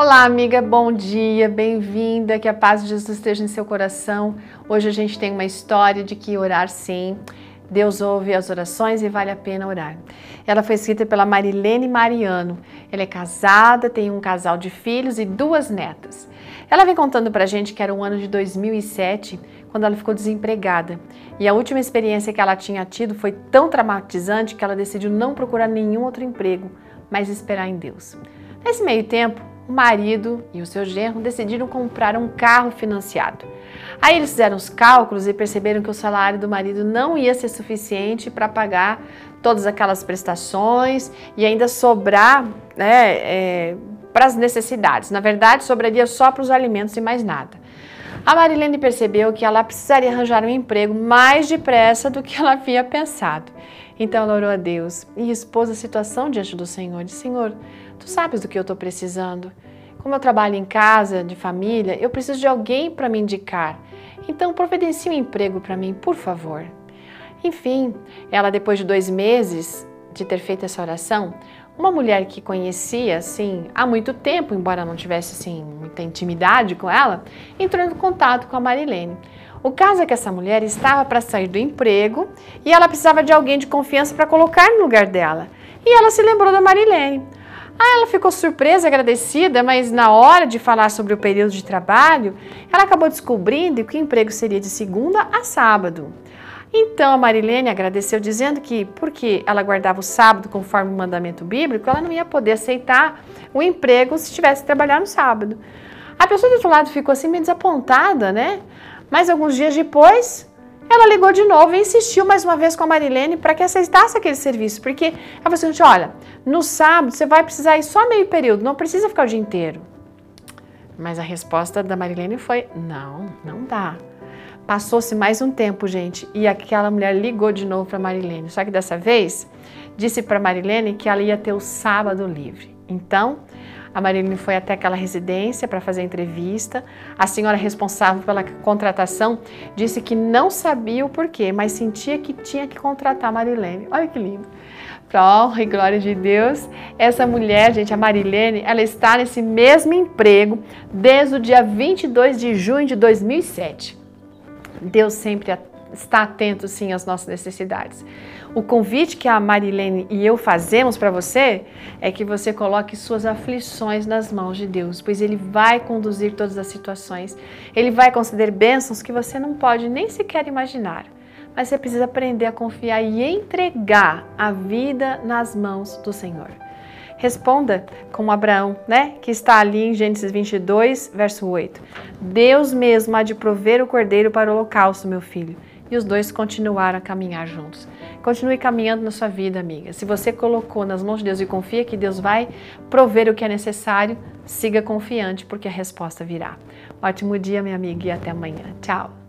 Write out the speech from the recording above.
Olá, amiga, bom dia, bem-vinda, que a paz de Jesus esteja em seu coração. Hoje a gente tem uma história de que orar sim. Deus ouve as orações e vale a pena orar. Ela foi escrita pela Marilene Mariano. Ela é casada, tem um casal de filhos e duas netas. Ela vem contando pra gente que era o ano de 2007, quando ela ficou desempregada. E a última experiência que ela tinha tido foi tão traumatizante que ela decidiu não procurar nenhum outro emprego, mas esperar em Deus. Nesse meio tempo, o marido e o seu genro decidiram comprar um carro financiado. Aí eles fizeram os cálculos e perceberam que o salário do marido não ia ser suficiente para pagar todas aquelas prestações e ainda sobrar né, é, para as necessidades. Na verdade, sobraria só para os alimentos e mais nada. A Marilene percebeu que ela precisaria arranjar um emprego mais depressa do que ela havia pensado. Então ela orou a Deus e expôs a situação diante do Senhor. Disse, Senhor, Tu sabes do que eu estou precisando. Como eu trabalho em casa, de família, eu preciso de alguém para me indicar. Então, providencie um emprego para mim, por favor. Enfim, ela, depois de dois meses de ter feito essa oração, uma mulher que conhecia, assim, há muito tempo, embora não tivesse, assim, muita intimidade com ela, entrou em contato com a Marilene. O caso é que essa mulher estava para sair do emprego e ela precisava de alguém de confiança para colocar no lugar dela. E ela se lembrou da Marilene. Ah, ela ficou surpresa, agradecida, mas na hora de falar sobre o período de trabalho, ela acabou descobrindo que o emprego seria de segunda a sábado. Então a Marilene agradeceu dizendo que, porque ela guardava o sábado conforme o mandamento bíblico, ela não ia poder aceitar o emprego se tivesse que trabalhar no sábado. A pessoa do outro lado ficou assim meio desapontada, né? Mas alguns dias depois, ela ligou de novo e insistiu mais uma vez com a Marilene para que aceitasse aquele serviço, porque ela falou assim: olha, no sábado você vai precisar ir só meio período, não precisa ficar o dia inteiro. Mas a resposta da Marilene foi: não, não dá. Passou-se mais um tempo, gente, e aquela mulher ligou de novo para Marilene. Só que dessa vez disse para Marilene que ela ia ter o sábado livre. Então, a Marilene foi até aquela residência para fazer a entrevista. A senhora responsável pela contratação disse que não sabia o porquê, mas sentia que tinha que contratar a Marilene. Olha que lindo. Para honra e glória de Deus, essa mulher, gente, a Marilene, ela está nesse mesmo emprego desde o dia 22 de junho de 2007. Deus sempre está atento sim às nossas necessidades. O convite que a Marilene e eu fazemos para você é que você coloque suas aflições nas mãos de Deus, pois Ele vai conduzir todas as situações. Ele vai conceder bênçãos que você não pode nem sequer imaginar. Mas você precisa aprender a confiar e entregar a vida nas mãos do Senhor. Responda como Abraão, né? Que está ali em Gênesis 22, verso 8. Deus mesmo há de prover o cordeiro para o holocausto, meu filho e os dois continuaram a caminhar juntos. Continue caminhando na sua vida, amiga. Se você colocou nas mãos de Deus e confia que Deus vai prover o que é necessário, siga confiante, porque a resposta virá. Ótimo dia, minha amiga, e até amanhã. Tchau!